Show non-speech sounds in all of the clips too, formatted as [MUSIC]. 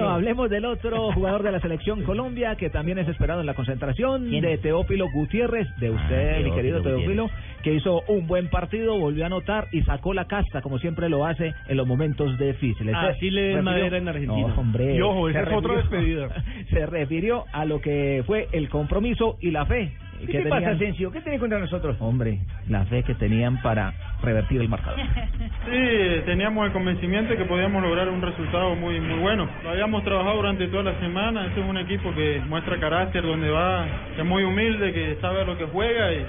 Bueno, hablemos del otro jugador de la selección Colombia que también es esperado en la concentración de Teófilo Gutiérrez, de usted, mi querido Teófilo, que hizo un buen partido, volvió a anotar y sacó la casta como siempre lo hace en los momentos difíciles. Así Se le den refirió- madera en Argentina. No, hombre. Y ojo, esa es otra despedida. [LAUGHS] Se refirió a lo que fue el compromiso y la fe. ¿Qué te pasa, Asensio? ¿Qué tenés contra nosotros? Hombre, la fe que tenían para revertir el marcador. [LAUGHS] Sí, teníamos el convencimiento de que podíamos lograr un resultado muy muy bueno. Lo habíamos trabajado durante toda la semana. Este es un equipo que muestra carácter, donde va, que es muy humilde, que sabe a lo que juega y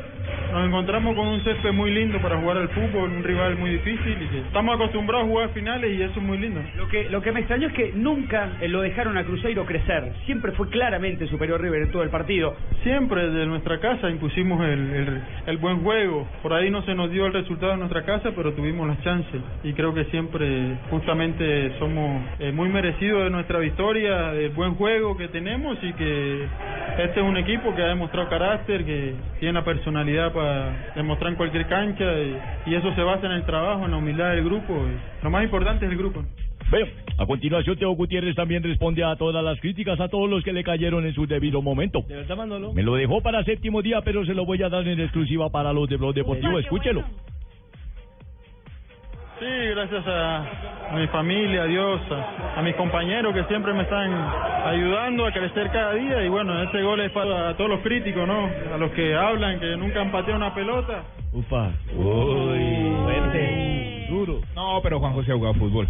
nos encontramos con un césped muy lindo para jugar al fútbol, un rival muy difícil y estamos acostumbrados a jugar finales y eso es muy lindo. Lo que, lo que me extrañó es que nunca eh, lo dejaron a Cruzeiro crecer. Siempre fue claramente superior River en todo el partido. Siempre desde nuestra casa impusimos el, el, el buen juego. Por ahí no se nos dio el resultado en nuestra casa, pero tuvimos las chances. Y creo que siempre justamente somos eh, muy merecidos de nuestra victoria, del buen juego que tenemos y que este es un equipo que ha demostrado carácter, que tiene la personalidad para demostrar en cualquier cancha y, eso se basa en el trabajo, en la humildad del grupo. Lo más importante es el grupo. Bueno, a continuación Teo Gutiérrez también responde a todas las críticas a todos los que le cayeron en su debido momento. ¿De verdad, Manolo? Me lo dejó para séptimo día, pero se lo voy a dar en exclusiva para los de Blog Deportivo. Escúchelo. Sí, gracias a, mi familia, a Dios, a, a mis compañeros que siempre me están ayudando a crecer cada día. Y bueno, este gol es para todos los críticos, ¿no? A los que hablan, que nunca han pateado una pelota. Upa. Uy, fuerte. Duro. No, pero Juan José ha jugado fútbol.